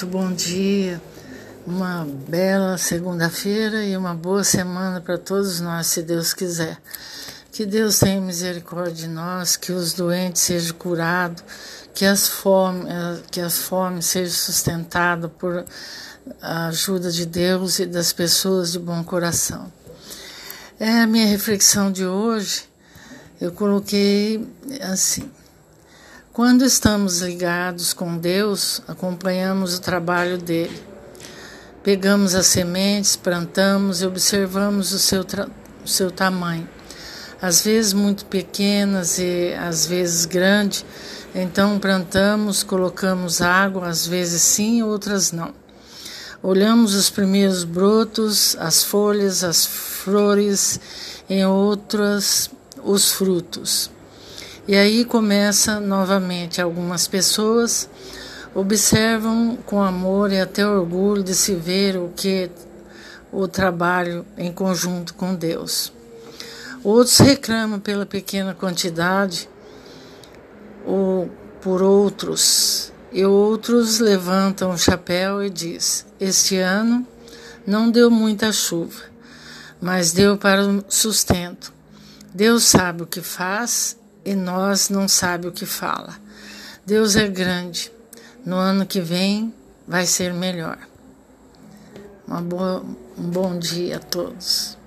muito bom dia, uma bela segunda-feira e uma boa semana para todos nós, se Deus quiser. Que Deus tenha misericórdia de nós, que os doentes sejam curados, que as fomes, que as fomes sejam sustentadas por a ajuda de Deus e das pessoas de bom coração. É a minha reflexão de hoje. Eu coloquei assim: quando estamos ligados com Deus, acompanhamos o trabalho dele. Pegamos as sementes, plantamos e observamos o seu, o seu tamanho. Às vezes muito pequenas e às vezes grande. Então plantamos, colocamos água, às vezes sim, outras não. Olhamos os primeiros brotos, as folhas, as flores, em outras os frutos. E aí começa novamente. Algumas pessoas observam com amor e até orgulho de se ver o que o trabalho em conjunto com Deus. Outros reclamam pela pequena quantidade ou por outros, e outros levantam o chapéu e diz: Este ano não deu muita chuva, mas deu para o sustento. Deus sabe o que faz e nós não sabe o que fala. Deus é grande. No ano que vem vai ser melhor. Boa, um bom dia a todos.